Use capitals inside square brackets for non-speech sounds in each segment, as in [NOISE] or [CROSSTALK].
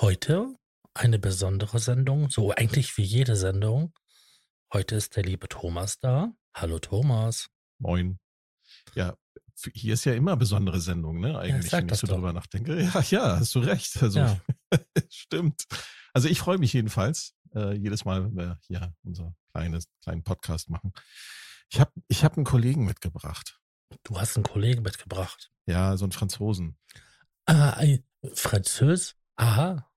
Heute eine besondere Sendung, so eigentlich wie jede Sendung. Heute ist der liebe Thomas da. Hallo Thomas. Moin. Ja, hier ist ja immer besondere Sendung, ne? Eigentlich, sag wenn ich so doch. drüber nachdenke. [LAUGHS] Ja, ja, hast du recht. Also Ja. [LAUGHS] stimmt. Also ich freue mich jedenfalls äh, jedes Mal, wenn wir hier unser kleines kleinen Podcast machen. Ich habe ich hab einen Kollegen mitgebracht. Du hast einen Kollegen mitgebracht. Ja, so einen Franzosen. Ah, ein Französ? Aha.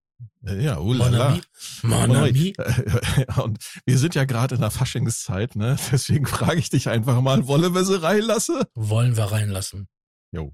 Ja, oh la Mon ami. [LAUGHS] Und wir sind ja gerade in der Faschingszeit, ne? Deswegen frage ich dich einfach mal, wolle wir sie reinlassen? Wollen wir reinlassen. Jo.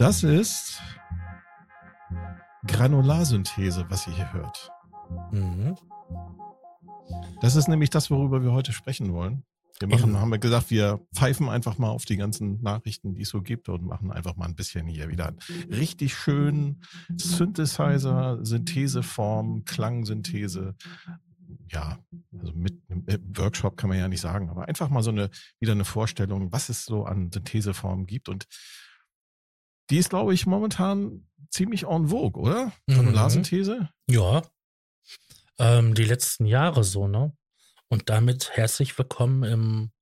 Das ist Granularsynthese, was ihr hier hört. Das ist nämlich das, worüber wir heute sprechen wollen. Wir machen, haben wir gesagt, wir pfeifen einfach mal auf die ganzen Nachrichten, die es so gibt und machen einfach mal ein bisschen hier wieder einen richtig schönen Synthesizer, Syntheseform, Klangsynthese. Ja, also mit einem Workshop kann man ja nicht sagen, aber einfach mal so eine, wieder eine Vorstellung, was es so an Syntheseformen gibt und die ist, glaube ich, momentan ziemlich en vogue, oder? Mhm. Granularsynthese? Ja. Ähm, die letzten Jahre so, ne? Und damit herzlich willkommen im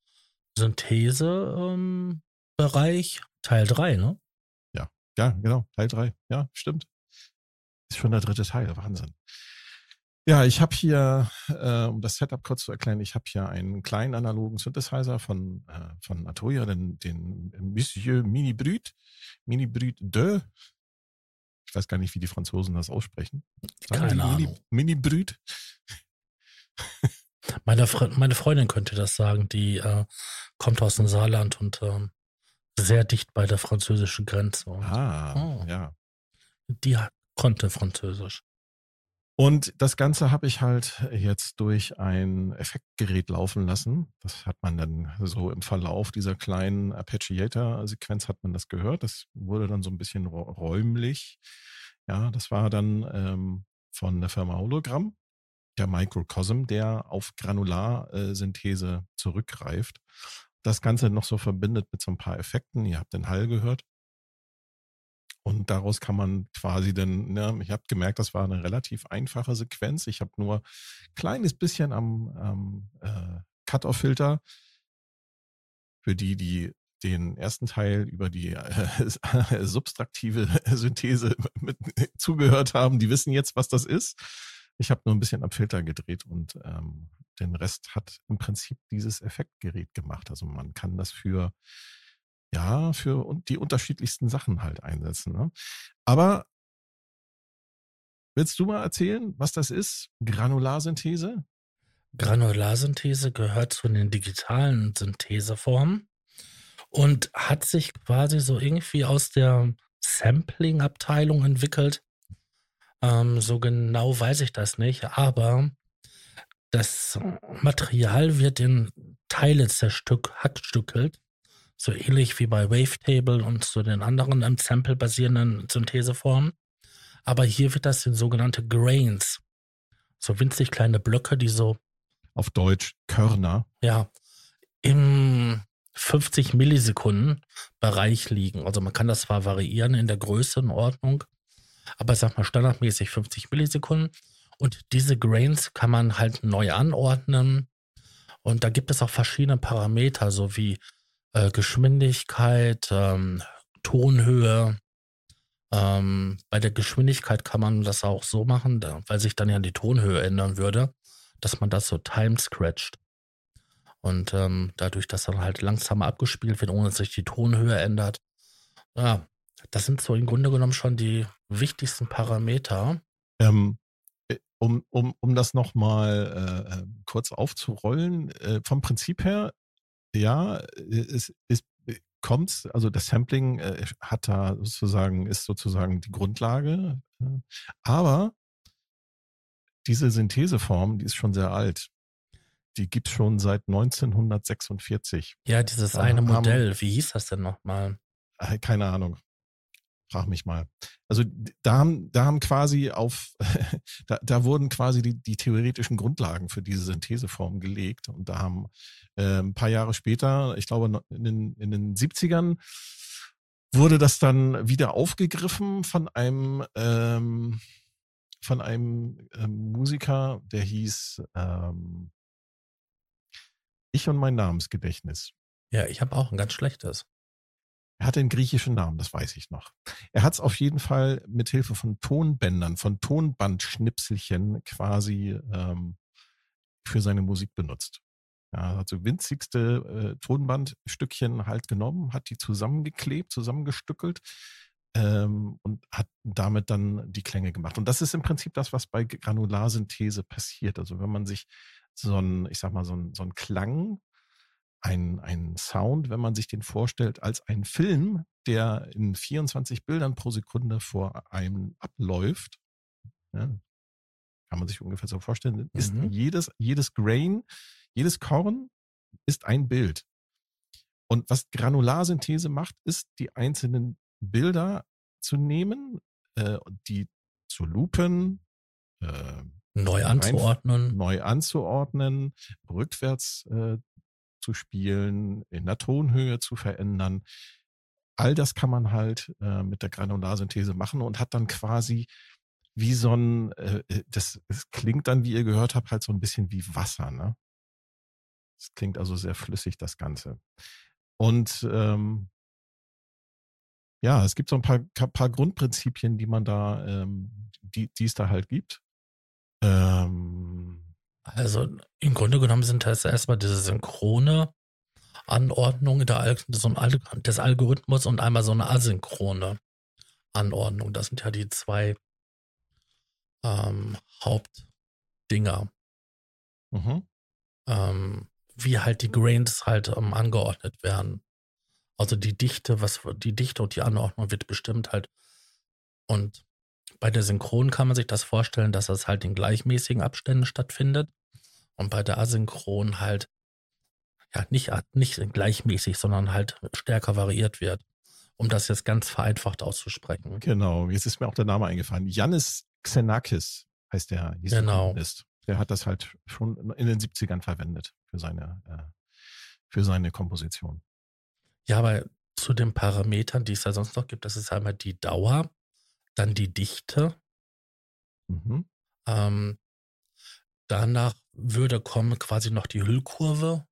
Synthese-Bereich Teil 3, ne? Ja, genau, Teil drei. Ja, stimmt. Ist schon der dritte Teil, Wahnsinn. Ja, ich habe hier, äh, um das Setup kurz zu erklären, ich habe hier einen kleinen analogen Synthesizer von, äh, von Atoya, den, den Monsieur Mini Brut, Mini Brut 2. Ich weiß gar nicht, wie die Franzosen das aussprechen. Sagen Keine Ahnung. Mini Brut. Meine, Fre meine Freundin könnte das sagen, die äh, kommt aus dem Saarland und ähm, sehr dicht bei der französischen Grenze. Und Ah, Oh. ja. Die konnte Französisch. Und das Ganze habe ich halt jetzt durch ein Effektgerät laufen lassen. Das hat man dann so im Verlauf dieser kleinen Arpeggiator-Sequenz hat man das gehört. Das wurde dann so ein bisschen räu- räumlich. Ja, das war dann ähm, von der Firma Hologramm, der Microcosm, der auf Granularsynthese zurückgreift. Das Ganze noch so verbindet mit so ein paar Effekten. Ihr habt den Hall gehört. Und daraus kann man quasi dann, ne, ich habe gemerkt, das war eine relativ einfache Sequenz. Ich habe nur ein kleines bisschen am, am äh, Cut-Off-Filter für die, die den ersten Teil über die äh, [LAUGHS] subtraktive Synthese mit zugehört haben, die wissen jetzt, was das ist. Ich habe nur ein bisschen am Filter gedreht und ähm, den Rest hat im Prinzip dieses Effektgerät gemacht. Also man kann das für ja, für die unterschiedlichsten Sachen halt einsetzen. Ne? Aber willst du mal erzählen, was das ist? Granularsynthese? Granularsynthese gehört zu den digitalen Syntheseformen und hat sich quasi so irgendwie aus der Sampling-Abteilung entwickelt. Ähm, so genau weiß ich das nicht, aber das Material wird in Teile zerstück, hackstückelt, so ähnlich wie bei Wavetable und so den anderen am Sample basierenden Syntheseformen. Aber hier wird das in sogenannte Grains, so winzig kleine Blöcke, die so Auf Deutsch Körner. ja, im 50 Millisekunden Bereich liegen. Also man kann das zwar variieren in der Größenordnung, aber ich sag mal standardmäßig 50 Millisekunden. Und diese Grains kann man halt neu anordnen. Und da gibt es auch verschiedene Parameter, so wie äh, Geschwindigkeit, ähm, Tonhöhe. Ähm, bei der Geschwindigkeit kann man das auch so machen, weil sich dann ja die Tonhöhe ändern würde, dass man das so time scratcht. Und ähm, dadurch, dass dann halt langsamer abgespielt wird, ohne dass sich die Tonhöhe ändert. Ja, das sind so im Grunde genommen schon die wichtigsten Parameter. Ähm, äh, um, um, um das nochmal äh, äh, kurz aufzurollen, äh, vom Prinzip her, ja, es, es kommt, also das Sampling äh, hat da sozusagen, ist sozusagen die Grundlage, äh, aber diese Syntheseform, die ist schon sehr alt. Die gibt es schon seit 1946. Ja, dieses eine Modell, wie hieß das denn nochmal? Keine Ahnung frag mich mal. Also da haben, da haben quasi auf, [LAUGHS] da, da wurden quasi die, die theoretischen Grundlagen für diese Syntheseform gelegt. Und da haben äh, ein paar Jahre später, ich glaube in den, in den 70ern, wurde das dann wieder aufgegriffen von einem, ähm, von einem ähm, Musiker, der hieß ähm, Ich und mein Namensgedächtnis. Ja, ich habe auch ein ganz schlechtes. Er hatte einen griechischen Namen, das weiß ich noch. Er hat es auf jeden Fall mit Hilfe von Tonbändern, von Tonbandschnipselchen quasi ähm, für seine Musik benutzt. Ja, hat so winzigste äh, Tonbandstückchen halt genommen, hat die zusammengeklebt, zusammengestückelt ähm, und hat damit dann die Klänge gemacht. Und das ist im Prinzip das, was bei Granularsynthese passiert. Also wenn man sich so ein, ich sag mal, so ein, so ein Klang ein, ein Sound, wenn man sich den vorstellt, als ein Film, der in 24 Bildern pro Sekunde vor einem abläuft. Ja, kann man sich ungefähr so vorstellen, ist mhm. jedes, jedes Grain, jedes Korn ist ein Bild. Und was Granularsynthese macht, ist, die einzelnen Bilder zu nehmen, äh, die zu lupen, äh, neu anzuordnen, neu anzuordnen, rückwärts äh, zu spielen, in der Tonhöhe zu verändern. All das kann man halt äh, mit der Granularsynthese machen und hat dann quasi wie so ein, äh, äh das, das klingt dann, wie ihr gehört habt, halt so ein bisschen wie Wasser, ne? Es klingt also sehr flüssig, das Ganze. Und ähm, ja, es gibt so ein paar, paar Grundprinzipien, die man da, ähm, die, die es da halt gibt. Ähm, also im Grunde genommen sind das erstmal diese synchrone Anordnung der, des Algorithmus und einmal so eine asynchrone Anordnung. Das sind ja die zwei ähm, Hauptdinger. Mhm. Ähm, wie halt die Grains halt ähm, angeordnet werden. Also die Dichte, was die Dichte und die Anordnung wird bestimmt halt. Und bei der Synchron kann man sich das vorstellen, dass das halt in gleichmäßigen Abständen stattfindet und bei der Asynchron halt ja nicht, nicht gleichmäßig, sondern halt stärker variiert wird, um das jetzt ganz vereinfacht auszusprechen. Genau, jetzt ist mir auch der Name eingefallen. Janis Xenakis heißt der. Genau. Der hat das halt schon in den 70ern verwendet für seine, äh, für seine Komposition. Ja, aber zu den Parametern, die es da sonst noch gibt, das ist einmal die Dauer, dann die Dichte. Mhm. Ähm, danach würde kommen quasi noch die Hüllkurve.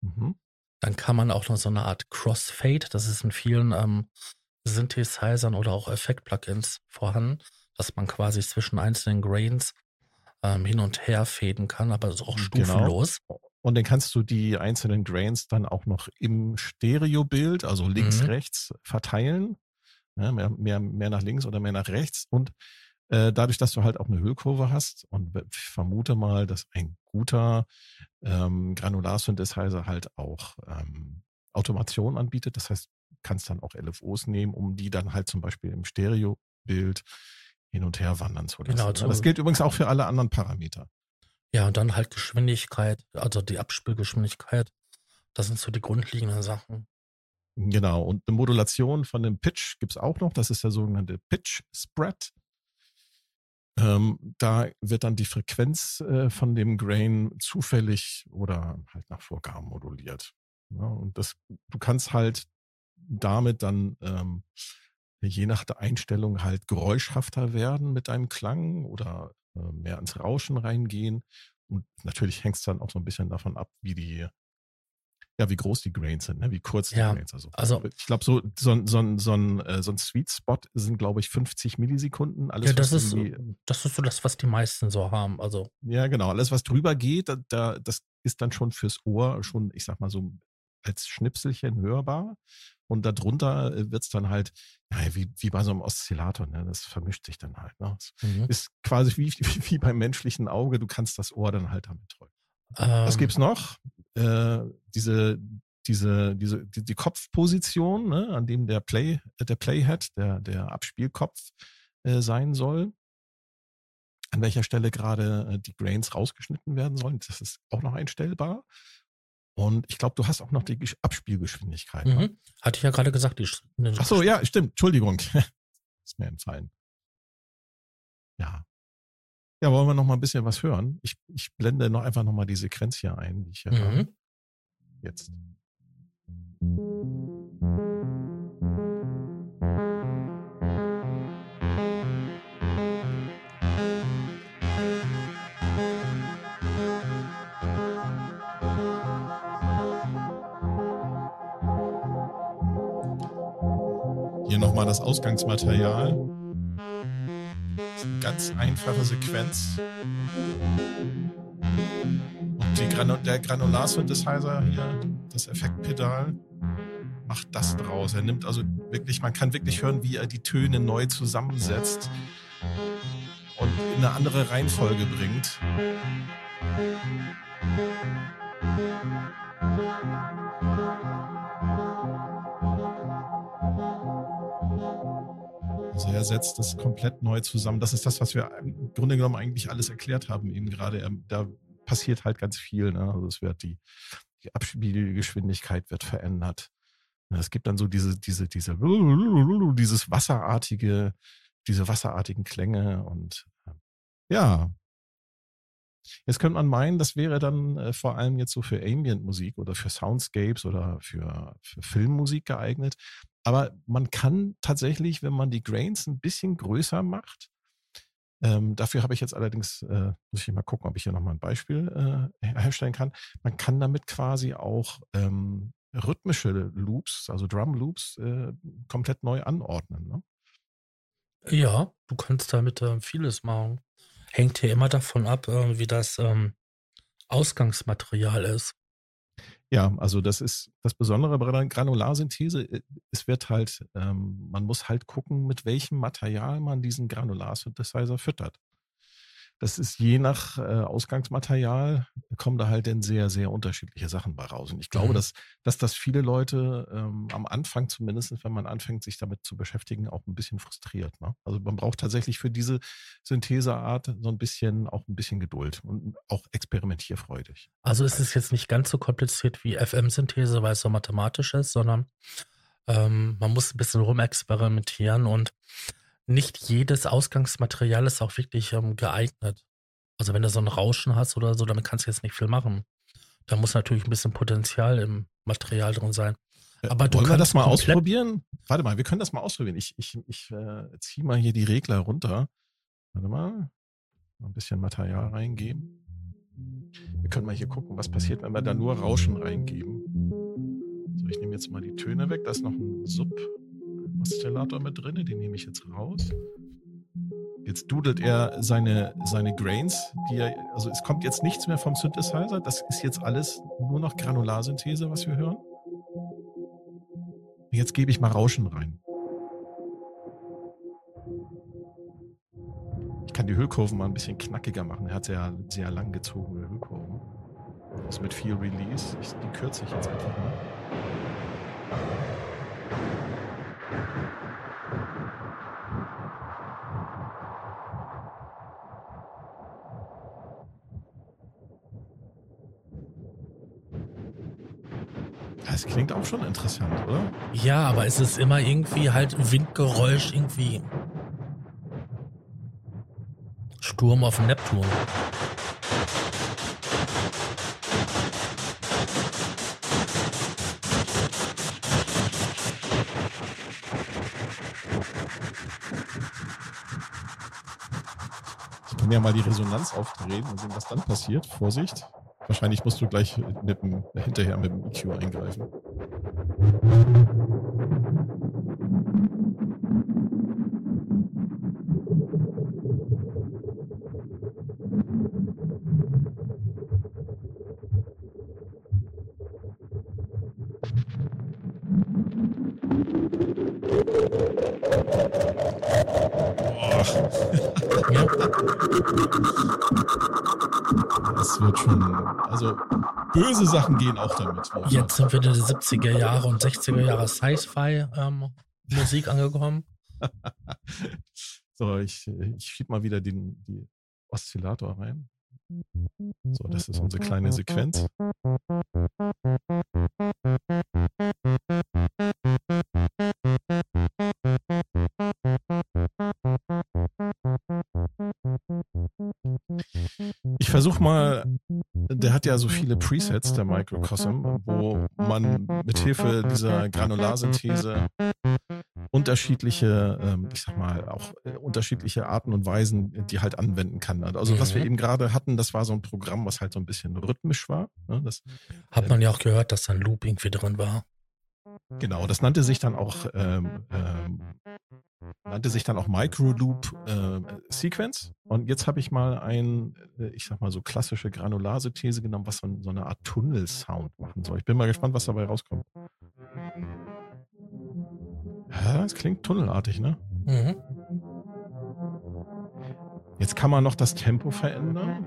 Mhm. Dann kann man auch noch so eine Art Crossfade, das ist in vielen ähm, Synthesizern oder auch Effekt-Plugins vorhanden, dass man quasi zwischen einzelnen Grains ähm, hin und her fäden kann, aber ist auch genau. stufenlos. Genau. Und dann kannst du die einzelnen Grains dann auch noch im Stereobild, also links, mhm. rechts, verteilen. Ja, mehr, mehr, mehr nach links oder mehr nach rechts. Und äh, dadurch, dass du halt auch eine Hüllkurve hast und ich vermute mal, dass ein guter ähm, Granularsynthesizer halt auch ähm, Automation anbietet. Das heißt, kannst dann auch LFOs nehmen, um die dann halt zum Beispiel im Stereobild hin und her wandern zu lassen. Genau, ne? das gilt übrigens auch für alle anderen Parameter. Ja, und dann halt Geschwindigkeit, also die Abspielgeschwindigkeit. Das sind so die grundlegenden Sachen. Genau, und eine Modulation von dem Pitch gibt es auch noch. Das ist der sogenannte Pitch Spread. Ähm, da wird dann die Frequenz äh, von dem Grain zufällig oder halt nach Vorgaben moduliert. Ne? Und das, du kannst halt damit dann ähm, je nach der Einstellung halt geräuschhafter werden mit deinem Klang oder äh, mehr ins Rauschen reingehen. Und natürlich hängt es dann auch so ein bisschen davon ab, wie die, ja, wie groß die Grains sind, ne? wie kurz die Ja, Grains sind. Also, also- ich glaube, so, so, ein- so, so, ein, äh, so ein Sweet Spot sind, glaube ich, 50 Millisekunden. Alles, Ja, das was ist, das ist so das, was die meisten so haben. Also, ja, genau. Alles, was drüber geht, da, da, das ist dann schon fürs Ohr schon, ich sag mal so, als Schnipselchen hörbar. Und darunter wird es dann halt, ja, wie, wie bei so einem Oszillator, ne? Das vermischt sich dann halt. Ne? Mhm. ist quasi wie, wie, wie beim menschlichen Auge, du kannst das Ohr dann halt damit drücken. Was ähm, gibt's noch? Äh, diese, diese, diese, die, die Kopfposition, ne, an dem der Play, äh, der Playhead, der, der Abspielkopf äh, sein soll. An welcher Stelle gerade äh, die Grains rausgeschnitten werden sollen. Das ist auch noch einstellbar. Und ich glaube, du hast auch noch die Gesch- Abspielgeschwindigkeit. Ne? Mhm. Hatte ich ja gerade gesagt. Die, Ach so, ja, stimmt. Entschuldigung. [LAUGHS] ist mir entfallen. Ja. Ja, wollen wir noch mal ein bisschen was hören? Ich, ich blende noch einfach noch mal die Sequenz hier ein, die ich hier habe. Mhm. Jetzt. Hier nochmal das Ausgangsmaterial. Ganz einfache Sequenz. Und Granu der Granular-Synthesizer hier, das Effektpedal, macht das draus. Er nimmt also wirklich, man kann wirklich hören, wie er die Töne neu zusammensetzt und in eine andere Reihenfolge bringt. Also er setzt das komplett neu zusammen. Das ist das, was wir im Grunde genommen eigentlich alles erklärt haben eben gerade. Er- Da passiert halt ganz viel. Ne? Also es wird die, die Abspielgeschwindigkeit wird verändert. Ja, Es gibt dann so diese, diese, diese, dieses wasserartige, diese wasserartigen Klänge und äh, ja. Jetzt könnte man meinen, das wäre dann äh, vor allem jetzt so für Ambient-Musik oder für Soundscapes oder für, für Filmmusik geeignet. Aber man kann tatsächlich, wenn man die Grains ein bisschen größer macht, ähm, dafür habe ich jetzt allerdings, äh, muss ich mal gucken, ob ich hier nochmal ein Beispiel äh, herstellen kann. Man kann damit quasi auch ähm, rhythmische Loops, also Drum Loops, äh, komplett neu anordnen. Ne? Ja, du kannst damit ähm, vieles machen. Hängt hier immer davon ab, äh, wie das ähm, Ausgangsmaterial ist. Ja, also das ist das Besondere bei der Granularsynthese. Äh, Es wird halt, ähm, man muss halt gucken, mit welchem Material man diesen Granularsynthesizer füttert. Das ist je nach äh, Ausgangsmaterial, kommen da halt dann sehr, sehr unterschiedliche Sachen bei raus. Und ich glaube, Mhm. dass, dass das viele Leute ähm, am Anfang zumindest, wenn man anfängt, sich damit zu beschäftigen, auch ein bisschen frustriert. Ne? Also man braucht tatsächlich für diese Syntheseart so ein bisschen, auch ein bisschen Geduld und auch experimentierfreudig. Also ist es jetzt nicht ganz so kompliziert wie FM-Synthese, weil es so mathematisch ist, sondern ähm, man muss ein bisschen rumexperimentieren und nicht jedes Ausgangsmaterial ist auch wirklich ähm, geeignet. Also wenn du so ein Rauschen hast oder so, damit kannst du jetzt nicht viel machen. Da muss natürlich ein bisschen Potenzial im Material drin sein. Äh, Aber du Wollen wir das kannst mal ausprobieren? Warte mal, wir können das mal ausprobieren. Ich, ich, ich äh, ziehe mal hier die Regler runter. Warte mal. Ein bisschen Material reingeben. Wir können mal hier gucken, was passiert, wenn wir da nur Rauschen reingeben. So, ich nehme jetzt mal die Töne weg. Da ist noch ein Sub-Oszillator mit drin. Den nehme ich jetzt raus. Jetzt dudelt er seine, seine Grains, die er, also es kommt jetzt nichts mehr vom Synthesizer. Das ist jetzt alles nur noch Granularsynthese, was wir hören. Jetzt gebe ich mal Rauschen rein. Ich kann die Hüllkurven mal ein bisschen knackiger machen. Er hat sehr, sehr lang gezogene Hüllkurven. Das mit viel Release. Ich, die kürze ich jetzt einfach mal. Das klingt auch schon interessant, oder? Ja, aber es ist immer irgendwie halt Windgeräusch, irgendwie Sturm auf Neptun. Ja mal die Resonanz aufdrehen und sehen, was dann passiert. Vorsicht. Wahrscheinlich musst du gleich mit dem, hinterher mit dem EQ eingreifen. Also böse Sachen gehen auch damit. Jetzt sind wir in die 70er Jahre und 60er Jahre Sci-Fi ähm, Musik angekommen. [LAUGHS] so, ich, ich schieb mal wieder den die Oszillator rein. So, das ist unsere kleine Sequenz. Ich versuche mal, der hat ja so viele Presets, der Microcosm, wo man mit Hilfe dieser Granularsynthese unterschiedliche, ähm, ich sag mal, auch äh, unterschiedliche Arten und Weisen, die halt anwenden kann. Also was wir mhm. eben gerade hatten, das war so ein Programm, was halt so ein bisschen rhythmisch war. Ne? Das, Hat man ja auch gehört, dass da ein Loop irgendwie drin war. Genau, das nannte sich dann auch ähm, ähm, nannte sich dann auch Micro Loop äh, Sequence. Und jetzt habe ich mal ein, äh, ich sag mal so klassische Granularsynthese genommen, was so, so eine Art Tunnelsound machen soll. Ich bin mal gespannt, was dabei rauskommt. Das klingt tunnelartig, ne? Mhm. Jetzt kann man noch das Tempo verändern.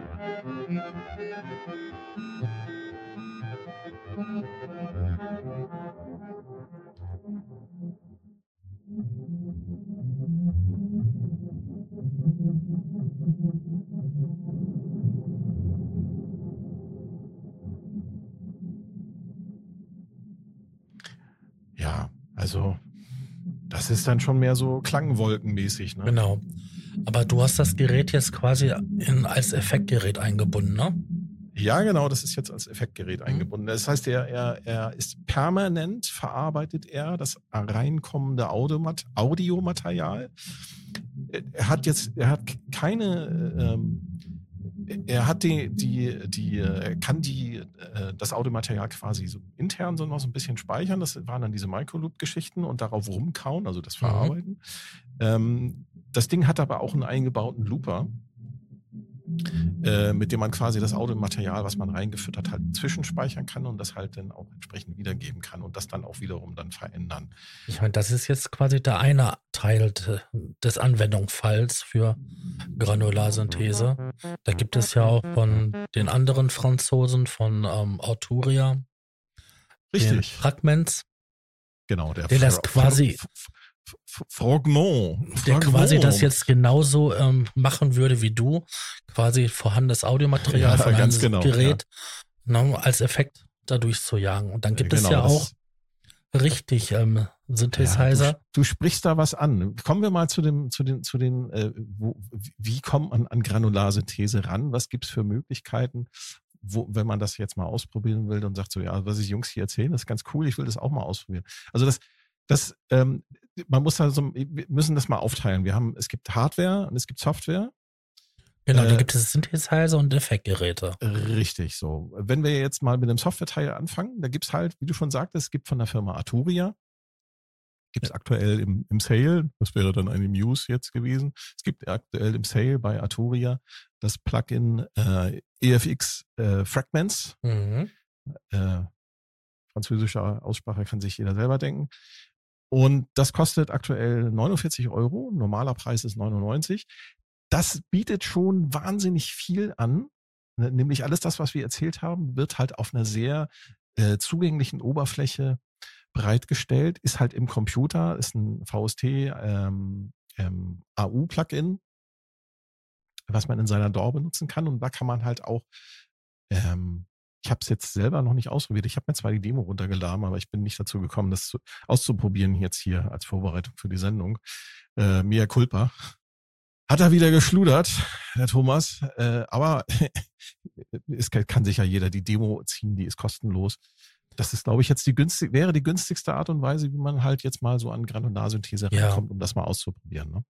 Das ist dann schon mehr so klangwolkenmäßig. Ne? Genau. Aber du hast das Gerät jetzt quasi in, als Effektgerät eingebunden, ne? Ja, genau, das ist jetzt als Effektgerät mhm. eingebunden. Das heißt, er, er, er ist permanent, verarbeitet er das reinkommende Audiomaterial. Er hat jetzt, er hat keine ähm, er hat die, die, die, kann die, äh, das Audiomaterial quasi so intern so noch so ein bisschen speichern. Das waren dann diese Microloop-Geschichten und darauf rumkauen, also das mhm. Verarbeiten. Mhm. Ähm, das Ding hat aber auch einen eingebauten Looper äh, mit dem man quasi das Audiomaterial, was man reingefüttert hat, zwischenspeichern kann und das halt dann auch entsprechend wiedergeben kann und das dann auch wiederum dann verändern. Ich meine, das ist jetzt quasi der eine Teil des Anwendungsfalls für Granularsynthese. Da gibt es ja auch von den anderen Franzosen von ähm, Arturia Richtig. Fragments. Genau, der, der das quasi Fragment. Der quasi das jetzt genauso ähm, machen würde wie du, quasi vorhandenes Audiomaterial ja, von einem genau, Gerät ja. ne, als Effekt dadurch zu jagen. Und dann gibt ja, genau, es ja auch richtig ähm, Synthesizer. Ja, du, du, sprichst da was an. Kommen wir mal zu dem, zu den, zu den, äh, wo, wie kommt man an Granularsynthese ran? Was gibt's für Möglichkeiten? Wo, wenn man das jetzt mal ausprobieren will und sagt so, ja, was ich Jungs hier erzählen, das ist ganz cool, ich will das auch mal ausprobieren. Also das, das, ähm, man muss also, wir müssen das mal aufteilen. Wir haben, es gibt Hardware und es gibt Software. Genau, da äh, gibt es Synthesizer und Effektgeräte. Richtig, so. Wenn wir jetzt mal mit dem Software-Teil anfangen, da gibt es halt, wie du schon sagtest, es gibt von der Firma Arturia, gibt es aktuell im, im Sale, das wäre dann eine Muse jetzt gewesen, es gibt aktuell im Sale bei Arturia das Plugin äh, EFX äh, Fragments. Mhm. Äh, französische Aussprache kann sich jeder selber denken. Und das kostet aktuell 49 Euro. Normaler Preis ist 99. Das bietet schon wahnsinnig viel an. Ne, nämlich alles das, was wir erzählt haben, wird halt auf einer sehr äh, zugänglichen Oberfläche bereitgestellt, ist halt im Computer, ist ein VST ähm, ähm, AU-Plugin, was man in seiner DAW benutzen kann. Und da kann man halt auch ähm, ich habe es jetzt selber noch nicht ausprobiert. Ich habe mir zwar die Demo runtergeladen, aber ich bin nicht dazu gekommen, das zu, auszuprobieren jetzt hier als Vorbereitung für die Sendung. Äh, Mia culpa. Hat er wieder geschludert, Herr Thomas. Äh, aber [LAUGHS] es kann sich ja jeder die Demo ziehen, die ist kostenlos. Das ist, glaube ich, jetzt die günstig, wäre die günstigste Art und Weise, wie man halt jetzt mal so an Granularsynthese ja. rankommt, um das mal auszuprobieren. Ne?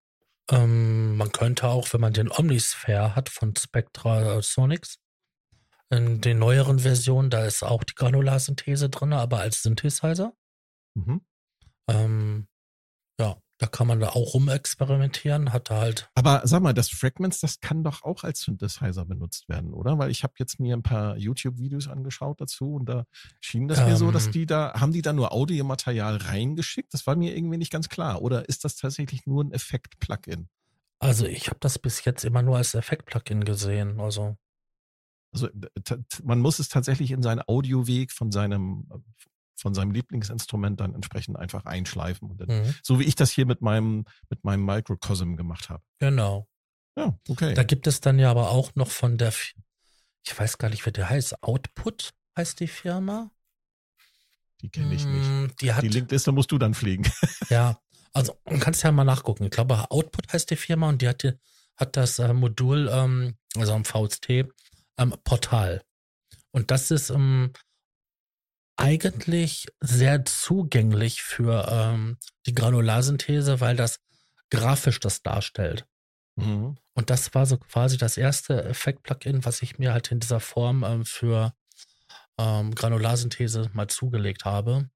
Ähm, man könnte auch, wenn man den Omnisphere hat von Spectra Sonics, in den neueren Versionen, da ist auch die Granularsynthese drin, aber als Synthesizer. Mhm. Ähm, ja, da kann man da auch rumexperimentieren, hat da halt. Aber sag mal, das Fragments, das kann doch auch als Synthesizer benutzt werden, oder? Weil ich habe jetzt mir ein paar YouTube-Videos angeschaut dazu und da schien das ähm, mir so, dass ähm. die da, haben die da nur Audiomaterial reingeschickt? Das war mir irgendwie nicht ganz klar. Oder ist das tatsächlich nur ein Effekt-Plugin? Also ich habe das bis jetzt immer nur als Effekt-Plugin gesehen. Also also man muss es tatsächlich in seinen Audioweg von seinem von seinem Lieblingsinstrument dann entsprechend einfach einschleifen. Und dann, mhm. So wie ich das hier mit meinem, mit meinem Microcosm gemacht habe. Genau. Ja, okay. Da gibt es dann ja aber auch noch von der, ich weiß gar nicht, wie der heißt, Output heißt die Firma. Die kenne ich nicht. Mm, die, hat, die Linkliste musst du dann pflegen. [LAUGHS] Ja, also du kannst ja mal nachgucken. Ich glaube, Output heißt die Firma und die hat, die, hat das äh, Modul, ähm, also am VST, ähm, Portal. Und das ist ähm, eigentlich sehr zugänglich für ähm, die Granularsynthese, weil das grafisch das darstellt. Mhm. Und das war so quasi das erste Effekt-Plugin, was ich mir halt in dieser Form ähm, für ähm, Granularsynthese mal zugelegt habe.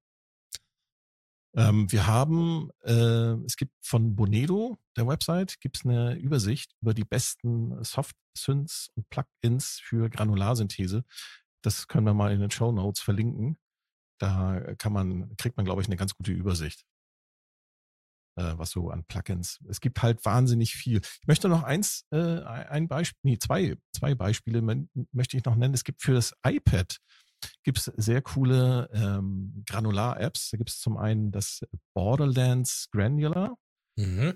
Ähm, wir haben, äh, es gibt von Bonedo, der Website, gibt es eine Übersicht über die besten Soft-Synths und Plugins für Granularsynthese. Das können wir mal in den Show Notes verlinken. Da kann man, kriegt man, glaube ich, eine ganz gute Übersicht, äh, was so an Plugins. Es gibt halt wahnsinnig viel. Ich möchte noch eins, äh, ein Beispiel, nee, zwei, zwei Beispiele möchte ich noch nennen. Es gibt für das iPad gibt es sehr coole ähm, Granular-Apps. Da gibt es zum einen das Borderlands Granular. Mhm.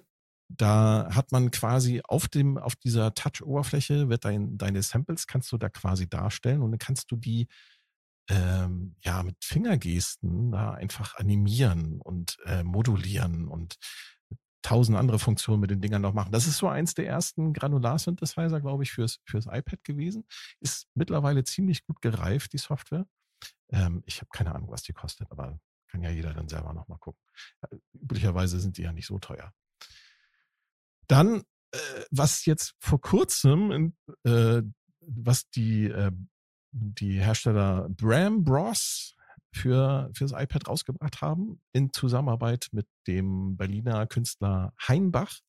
Da hat man quasi auf dem, auf dieser Touch-Oberfläche wird dein, deine Samples kannst du da quasi darstellen und dann kannst du die ähm, ja mit Fingergesten da einfach animieren und äh, modulieren und tausend andere Funktionen mit den Dingern noch machen. Das ist so eins der ersten Granular-Synthesizer, glaube ich, fürs, fürs iPad gewesen. Ist mittlerweile ziemlich gut gereift, die Software. Ähm, ich habe keine Ahnung, was die kostet, aber kann ja jeder dann selber nochmal gucken. Äh, üblicherweise sind die ja nicht so teuer. Dann, äh, was jetzt vor kurzem, äh, was die, äh, die Hersteller Bram Bros für, für das iPad rausgebracht haben, in Zusammenarbeit mit dem Berliner Künstler Heinbach.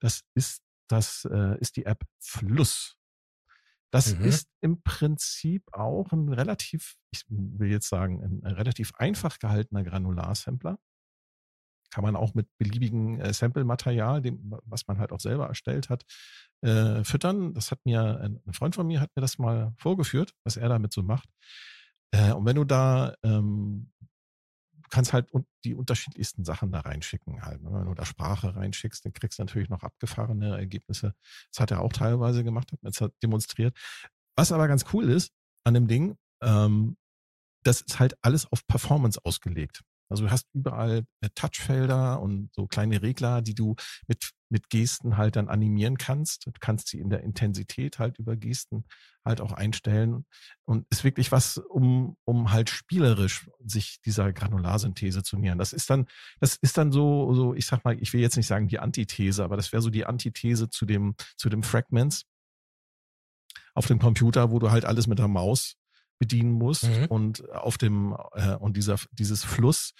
Das ist, das äh, ist die App Fluss. Das mhm. ist im Prinzip auch ein relativ, ich will jetzt sagen, ein, ein relativ einfach gehaltener Granularsampler. Kann man auch mit beliebigen äh, Sample-Material, was man halt auch selber erstellt hat, äh, füttern. Das hat mir ein Freund von mir hat mir das mal vorgeführt, was er damit so macht. Äh, und wenn du da, ähm, kannst halt die unterschiedlichsten Sachen da reinschicken halt. Ne? Wenn du da Sprache reinschickst, dann kriegst du natürlich noch abgefahrene Ergebnisse. Das hat er auch teilweise gemacht, hat mir demonstriert. Was aber ganz cool ist an dem Ding, ähm, das ist halt alles auf Performance ausgelegt. Also du hast überall äh, Touchfelder und so kleine Regler, die du mit, mit Gesten halt dann animieren kannst. Du kannst sie in der Intensität halt über Gesten halt auch einstellen. Und ist wirklich was, um, um halt spielerisch sich dieser Granularsynthese zu nähern. Das ist dann, das ist dann so, so, ich sag mal, ich will jetzt nicht sagen die Antithese, aber das wäre so die Antithese zu dem, zu dem Fragments auf dem Computer, wo du halt alles mit der Maus bedienen musst mhm. und auf dem äh, und dieser dieses Fluss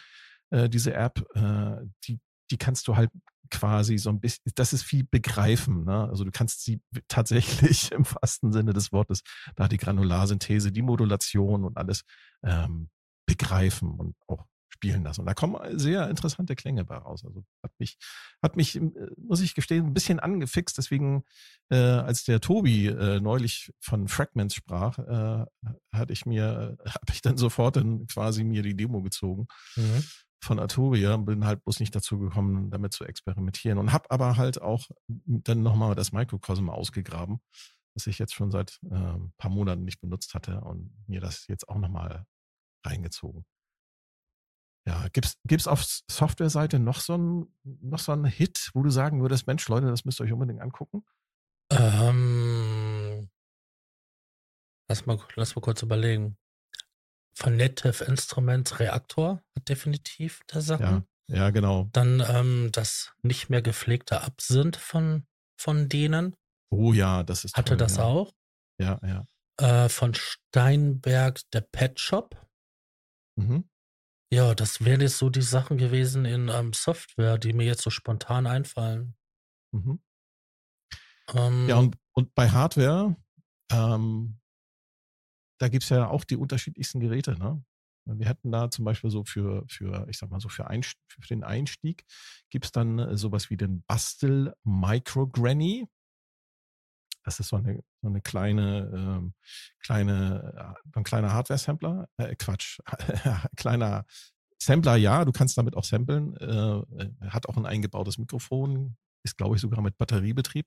äh, diese App äh, die die kannst du halt quasi so ein bisschen das ist viel begreifen ne? also du kannst sie tatsächlich [LAUGHS] im wahrsten Sinne des Wortes da die Granularsynthese die Modulation und alles ähm, begreifen und auch spielen lassen. Und da kommen sehr interessante Klänge bei raus. Also hat mich, hat mich, äh, muss ich gestehen, ein bisschen angefixt. Deswegen, äh, als der Tobi äh, neulich von Fragments sprach, äh, hatte ich mir, [LAUGHS] habe ich dann sofort dann quasi mir die Demo gezogen. Mhm. Von Arturia bin halt bloß nicht dazu gekommen, damit zu experimentieren und habe aber halt auch dann nochmal das Microcosm ausgegraben, das ich jetzt schon seit äh, ein paar Monaten nicht benutzt hatte und mir das jetzt auch nochmal reingezogen. Ja, gibt's gibt's auf Softwareseite noch so einen noch so einen Hit, wo du sagen würdest, Mensch, Leute, das müsst ihr euch unbedingt angucken? Ähm, lass mal, lass mal kurz überlegen. Von Native Instruments Reaktor hat definitiv der Sachen. Ja, Ja, genau. Dann ähm, das nicht mehr gepflegte Absinth von, von denen. Oh ja, das ist Hatte toll, das ja. auch. Ja, ja. Äh, von Steinberg der Pet Shop. Mhm. Ja, das wären jetzt so die Sachen gewesen in ähm, Software, die mir jetzt so spontan einfallen. Mhm. Ähm, Ja, und, und bei Hardware, ähm, da gibt's ja auch die unterschiedlichsten Geräte, ne? Wir hätten da zum Beispiel so für, für ich sag mal so, für, Einst für den Einstieg gibt's dann äh, sowas wie den Bastel Micro Granny. Das ist so eine, so eine kleine, ähm, kleine, äh, ein kleiner Hardware-Sampler. Äh, Quatsch, [LAUGHS] kleiner Sampler, ja, du kannst damit auch samplen. Äh, äh, hat auch ein eingebautes Mikrofon, ist, glaube ich, sogar mit Batteriebetrieb.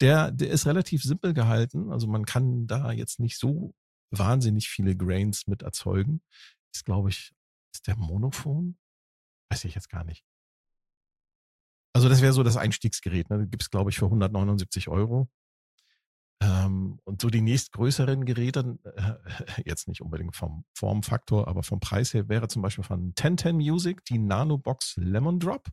Der, der ist relativ simpel gehalten. Also man kann da jetzt nicht so wahnsinnig viele Grains mit erzeugen. Ist, glaube ich, ist der Monophon? Weiß ich jetzt gar nicht. Also das wäre so das Einstiegsgerät. Ne? Gibt es, glaube ich, für 179 Euro. Ähm, und so die nächstgrößeren Geräte, äh, [LAUGHS] jetzt nicht unbedingt vom Formfaktor, aber vom Preis her, wäre zum Beispiel von 1010 Music die Nanobox Lemon Drop.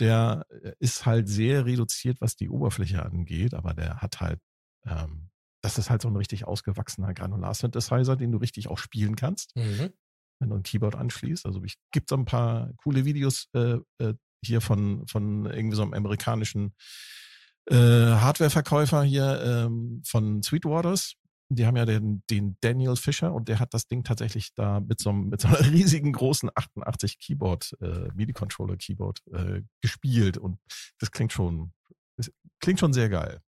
Der äh, ist halt sehr reduziert, was die Oberfläche angeht, aber der hat halt, ähm, das ist halt so ein richtig ausgewachsener Granular-Synthesizer, den du richtig auch spielen kannst, mhm. wenn du ein Keyboard anschließt. Also ich gibt so ein paar coole Videos äh, äh, hier von, von irgendwie so einem amerikanischen äh, Hardware-Verkäufer hier ähm, von Sweetwaters. Die haben ja den, den Daniel Fischer und der hat das Ding tatsächlich da mit so, einem, mit so einer [LAUGHS] riesigen großen 88 Keyboard, äh, MIDI-Controller Keyboard äh, gespielt und das klingt schon, das klingt schon sehr geil.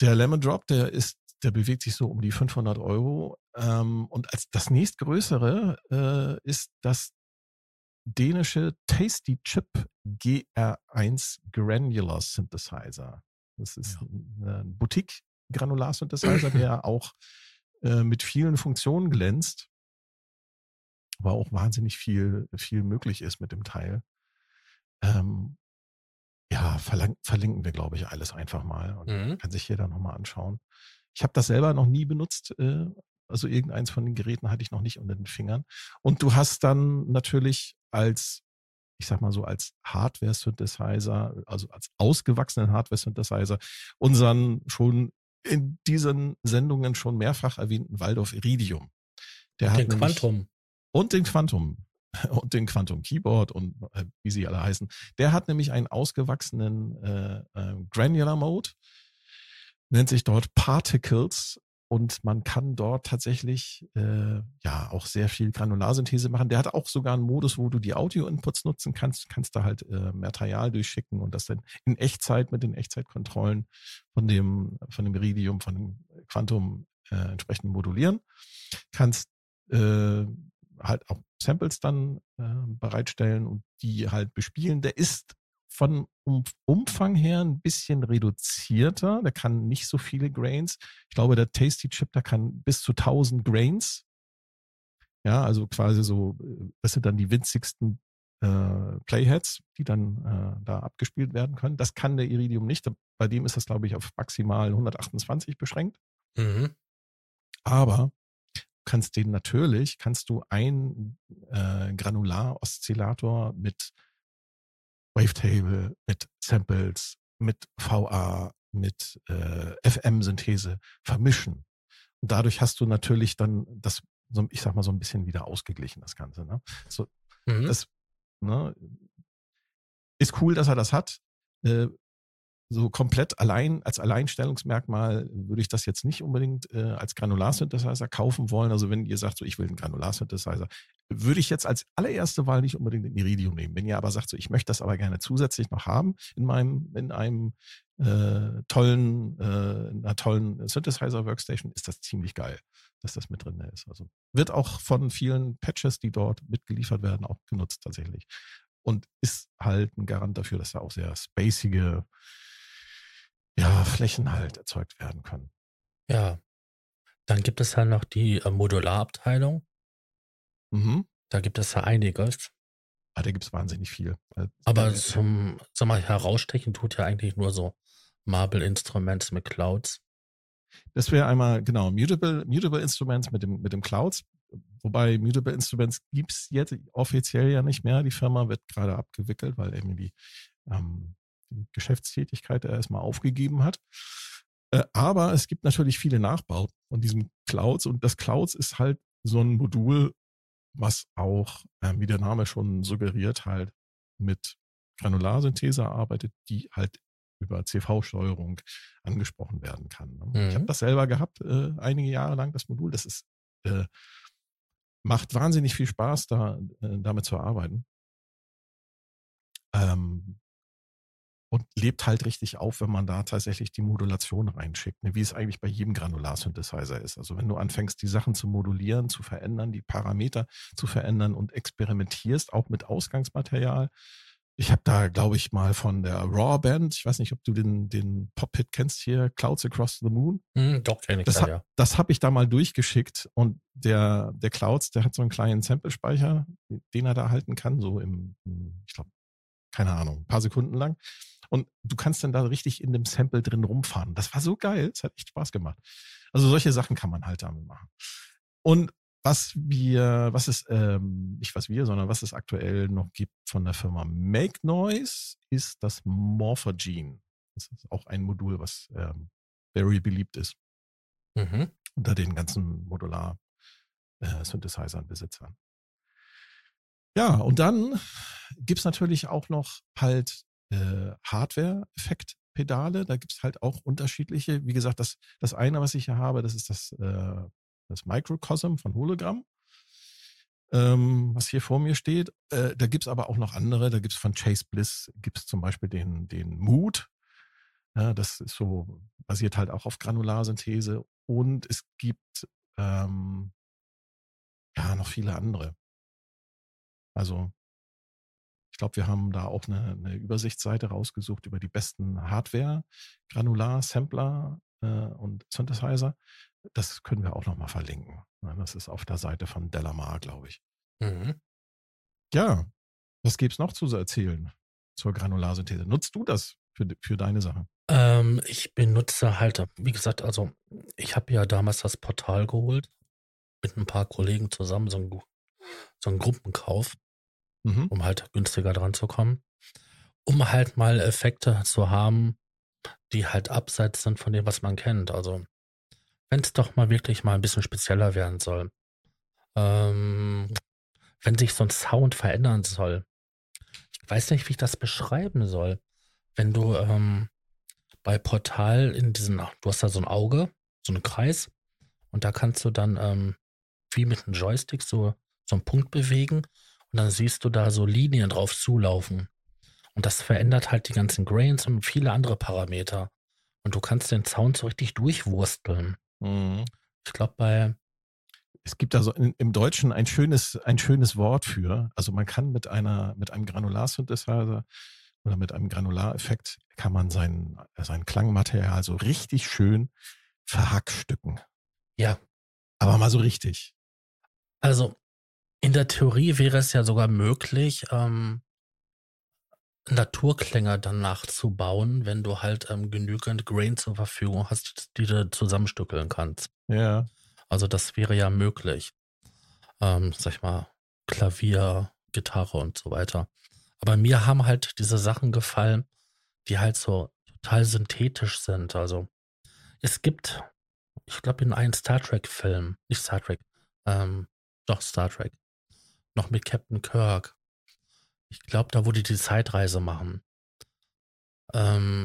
Der Lemon Drop, der ist, der bewegt sich so um die 500 Euro ähm, und als das nächstgrößere äh, ist das dänische Tasty Chip GR1 Granular Synthesizer. Das ist Ja. ein Boutique Granular Synthesizer, [CLEARS THROAT] der auch äh, mit vielen Funktionen glänzt, aber auch wahnsinnig viel, viel möglich ist mit dem Teil. Ähm, ja, verlinken wir, glaube ich, alles einfach mal und Mhm. kann sich jeder nochmal anschauen. Ich habe das selber noch nie benutzt, äh, also irgendeins von den Geräten hatte ich noch nicht unter den Fingern. Und du hast dann natürlich als, ich sag mal so, als Hardware-Synthesizer, also als ausgewachsenen Hardware-Synthesizer, unseren schon in diesen Sendungen schon mehrfach erwähnten Waldorf Iridium. Der hat Den Quantum. und den Quantum [LAUGHS] und den Quantum Keyboard und äh, wie sie alle heißen. Der hat nämlich einen ausgewachsenen äh, äh, Granular Mode, nennt sich dort Particles und man kann dort tatsächlich äh, ja auch sehr viel Granularsynthese machen. Der hat auch sogar einen Modus, wo du die Audio-Inputs nutzen kannst, kannst da halt äh, Material durchschicken und das dann in Echtzeit mit den Echtzeitkontrollen von dem von dem Iridium, von dem Quantum äh, entsprechend modulieren. Kannst äh, halt auch Samples dann äh, bereitstellen und die halt bespielen. Der ist von um Umfang her ein bisschen reduzierter. Der kann nicht so viele Grains. Ich glaube, der Tasty Chip, der kann bis zu 1000 Grains. Ja, also quasi so, äh, das sind dann die winzigsten äh, Playheads, die dann äh, da abgespielt werden können. Das kann der Iridium nicht. Bei dem ist das, glaube ich, auf maximal 128 beschränkt. Mhm. Aber du kannst den natürlich, kannst du ein äh, Granular-Oszillator mit Wavetable, mit Samples, mit VA, mit äh, FM-Synthese vermischen. Und dadurch hast du natürlich dann das, so, ich sag mal, so ein bisschen wieder ausgeglichen, das Ganze. Ne? So, Mhm. das ne, ist cool, dass er das hat. Äh, so komplett allein, als Alleinstellungsmerkmal würde ich das jetzt nicht unbedingt äh, als Granular-Synthesizer kaufen wollen. Also wenn ihr sagt, so ich will einen Granular-Synthesizer, würde ich jetzt als allererste Wahl nicht unbedingt den Iridium nehmen. Wenn ihr aber sagt, so ich möchte das aber gerne zusätzlich noch haben in meinem, in einem äh, tollen, äh, in einer tollen Synthesizer-Workstation, ist das ziemlich geil, dass das mit drin ist. Also wird auch von vielen Patches, die dort mitgeliefert werden, auch genutzt tatsächlich. Und ist halt ein Garant dafür, dass da auch sehr spacige ja, Flächen halt erzeugt werden können. Ja. Dann gibt es ja noch die äh, Modularabteilung. Mhm. Da gibt es ja einiges. Ah, da gibt's wahnsinnig viel. Äh, Aber äh, zum, sag mal, herausstechen tut ja eigentlich nur so Marble Instruments mit Clouds. Das wäre einmal, genau, Mutable, Mutable Instruments mit dem, mit dem Clouds. wobei Mutable Instruments gibt es jetzt offiziell ja nicht mehr. Die Firma wird gerade abgewickelt, weil irgendwie die, ähm, die Geschäftstätigkeit erstmal aufgegeben hat. Äh, aber es gibt natürlich viele Nachbauten von diesem Clouds und das Clouds ist halt so ein Modul, was auch, äh, wie der Name schon suggeriert, halt mit Granularsynthese arbeitet, die halt über CV-Steuerung angesprochen werden kann. Ne? Mhm. Ich habe das selber gehabt, äh, einige Jahre lang, das Modul. Das ist, äh, macht wahnsinnig viel Spaß, da äh, damit zu arbeiten. Ähm, und lebt halt richtig auf, wenn man da tatsächlich die Modulation reinschickt, ne? wie es eigentlich bei jedem Granular-Synthesizer ist. Also wenn du anfängst, die Sachen zu modulieren, zu verändern, die Parameter zu verändern und experimentierst, auch mit Ausgangsmaterial. Ich habe da, glaube ich, mal von der Raw Band, ich weiß nicht, ob du den, den Pop-Hit kennst hier, Clouds Across the Moon. Mm, doch, kenne ich das. Ha ja. Das habe ich da mal durchgeschickt und der, der Clouds, der hat so einen kleinen Sample-Speicher, den er da halten kann, so im, ich glaube, keine Ahnung, ein paar Sekunden lang. Und du kannst dann da richtig in dem Sample drin rumfahren. Das war so geil. Es hat echt Spaß gemacht. Also solche Sachen kann man halt damit machen. Und was wir, was es, ähm, nicht was wir, sondern was es aktuell noch gibt von der Firma Make Noise, ist das Morphogene. Das ist auch ein Modul, was ähm, very beliebt ist. Mhm. Unter den ganzen Modular-Synthesizern, äh. Ja, und dann gibt es natürlich auch noch halt äh, Hardware-Effekt-Pedale. Da gibt es halt auch unterschiedliche. Wie gesagt, das, das eine, was ich hier habe, das ist das, äh, das Microcosm von Hologramm, ähm, was hier vor mir steht. Äh, da gibt es aber auch noch andere. Da gibt es von Chase Bliss, gibt es zum Beispiel den, den Mood. Ja, das ist so, basiert halt auch auf Granularsynthese. Und es gibt ähm, ja noch viele andere. Also ich glaube, wir haben da auch eine, eine, Übersichtsseite rausgesucht über die besten Hardware, Granular, Sampler äh, und Synthesizer. Das können wir auch nochmal verlinken. Das ist auf der Seite von Delamar, glaube ich. Mhm. Ja, was gibt es noch zu erzählen zur Granularsynthese? Nutzt du das für, für deine Sache? Ähm, ich benutze halt, wie gesagt, also ich habe ja damals das Portal geholt mit ein paar Kollegen zusammen, so ein, so ein Gruppenkauf mhm. um halt günstiger dran zu kommen. Um halt mal Effekte zu haben, die halt abseits sind von dem, was man kennt. Also, wenn es doch mal wirklich mal ein bisschen spezieller werden soll. Ähm, wenn sich so ein Sound verändern soll. Ich weiß nicht, wie ich das beschreiben soll. Wenn du ähm, bei Portal in diesen, du hast da so ein Auge, so einen Kreis, und da kannst du dann ähm, wie mit einem Joystick so, so einen Punkt bewegen und dann siehst du da so Linien drauf zulaufen. Und das verändert halt die ganzen Grains und viele andere Parameter. Und du kannst den Sound so richtig durchwursteln. Mhm. Ich glaube, bei. Es gibt also in, im Deutschen ein schönes, ein schönes Wort für. Also man kann mit einer, mit einem Granularsynthesizer oder mit einem Granulareffekt kann man sein, sein Klangmaterial so richtig schön verhackstücken. Ja. Aber mal so richtig. Also in der Theorie wäre es ja sogar möglich, ähm, Naturklänge dann nachzubauen, wenn du halt ähm, genügend Grain zur Verfügung hast, die du zusammenstückeln kannst. Ja. Also das wäre ja möglich. Ähm, sag ich mal, Klavier, Gitarre und so weiter. Aber mir haben halt diese Sachen gefallen, die halt so total synthetisch sind. Also es gibt, ich glaube, in einem Star Trek-Film, nicht Star Trek, ähm, doch Star Trek, noch mit Captain Kirk. Ich glaube, da wurde die Zeitreise machen. Ähm,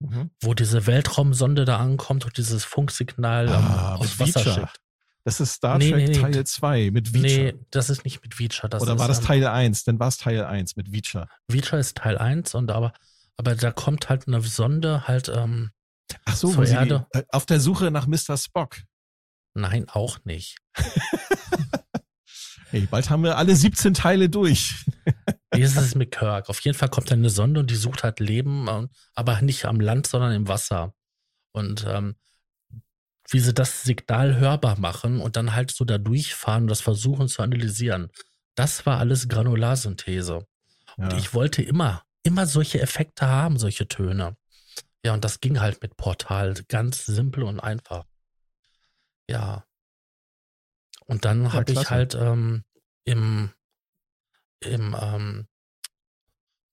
mhm, mh. Wo diese Weltraumsonde da ankommt und dieses Funksignal ah, ähm, aus Wasser schickt. Das ist Star nee, Trek nee, nee. Teil 2 mit Vicha. Nee, das ist nicht mit Vicha. Oder ist, war das Teil 1? Dann war es Teil 1 mit Vicha. Vicha ist Teil 1 und aber, aber da kommt halt eine Sonde halt ähm, Ach so, zur Erde. Äh, auf der Suche nach Mr. Spock. Nein, auch nicht. [LAUGHS] Hey, bald haben wir alle 17 Teile durch. Wie ist es mit Kirk? Auf jeden Fall kommt dann eine Sonde und die sucht halt Leben, ähm, aber nicht am Land, sondern im Wasser. Und ähm, wie sie das Signal hörbar machen und dann halt so da durchfahren und das versuchen zu analysieren. Das war alles Granularsynthese. Ja. Und ich wollte immer, immer solche Effekte haben, solche Töne. Ja, und das ging halt mit Portal ganz simpel und einfach. Ja, Und dann habe ich halt ähm, im, im ähm,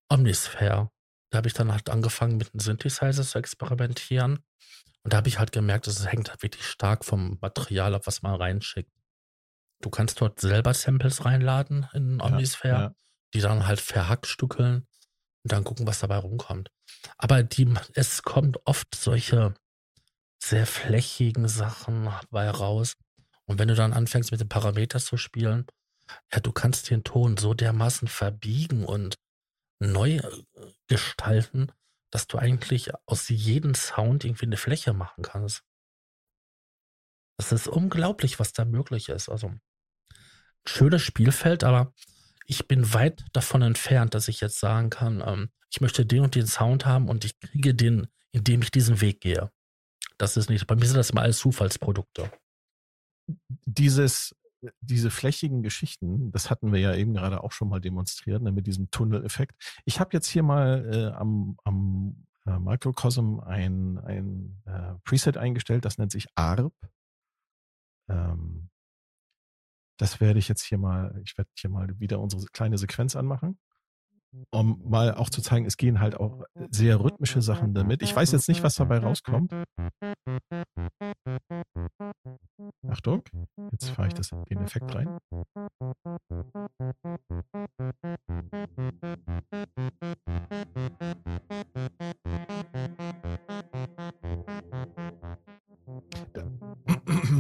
Omnisphere, da habe ich dann halt angefangen mit einem Synthesizer zu experimentieren. Und da habe ich halt gemerkt, dass es hängt halt wirklich stark vom Material ab, was man reinschickt. Du kannst dort selber Samples reinladen in Omnisphere, ja, ja. die dann halt verhackstückeln und dann gucken, was dabei rumkommt. Aber die, es kommt oft solche sehr flächigen Sachen bei raus. Und wenn du dann anfängst mit den Parametern zu spielen, ja, du kannst den Ton so dermaßen verbiegen und neu äh, gestalten, dass du eigentlich aus jedem Sound irgendwie eine Fläche machen kannst. Das ist unglaublich, was da möglich ist. Also, schönes Spielfeld, aber ich bin weit davon entfernt, dass ich jetzt sagen kann, ähm, ich möchte den und den Sound haben und ich kriege den, indem ich diesen Weg gehe. Das ist nicht, bei mir sind das immer alles Zufallsprodukte. Dieses, diese flächigen Geschichten, das hatten wir ja eben gerade auch schon mal demonstriert, ne, mit diesem Tunneleffekt. Ich habe jetzt hier mal äh, am, am äh, Microcosm ein, ein äh, Preset eingestellt, das nennt sich ARP. Ähm, das werde ich jetzt hier mal, ich werde hier mal wieder unsere kleine Sequenz anmachen, um mal auch zu zeigen, es gehen halt auch sehr rhythmische Sachen damit. Ich weiß jetzt nicht, was dabei rauskommt. Achtung, jetzt fahre ich das, den Effekt rein.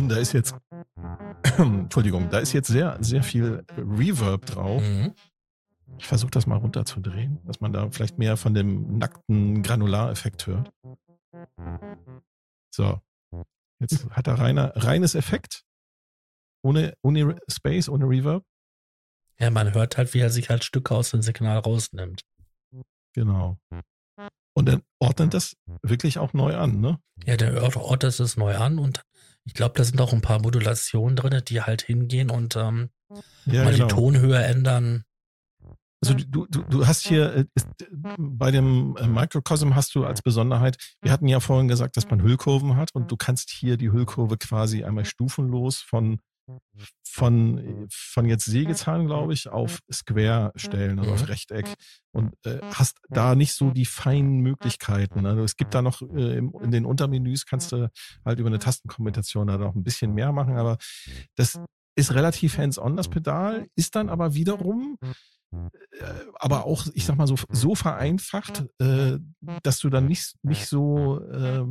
Da [CLEARS THROAT] ist jetzt [CLEARS THROAT] Entschuldigung, da ist jetzt sehr, sehr viel Reverb drauf. Mhm. Ich versuche das mal runterzudrehen, dass man da vielleicht mehr von dem nackten Granulareffekt hört. So. Jetzt hat er reiner, reines Effekt. Ohne, ohne Space, ohne Reverb. Ja, man hört halt, wie er sich halt Stücke aus dem Signal rausnimmt. Genau. Und dann ordnet das wirklich auch neu an, ne? Ja, der ordnet es neu an und ich glaube, da sind auch ein paar Modulationen drin, die halt hingehen und ähm, ja, mal genau. die Tonhöhe ändern. Also du, du, du hast hier äh, ist, bei dem äh, Microcosm hast du als Besonderheit, wir hatten ja vorhin gesagt, dass man Hüllkurven hat und du kannst hier die Hüllkurve quasi einmal stufenlos von von, von jetzt Sägezahn, glaube ich, auf Square stellen, also auf mhm. Rechteck und äh, hast da nicht so die feinen Möglichkeiten. Also es gibt da noch äh, in den Untermenüs kannst du halt über eine Tastenkombination da noch ein bisschen mehr machen, aber das ist relativ hands-on, das Pedal, ist dann aber wiederum äh, aber auch, ich sag mal so, so vereinfacht, äh, dass du dann nicht, nicht so äh,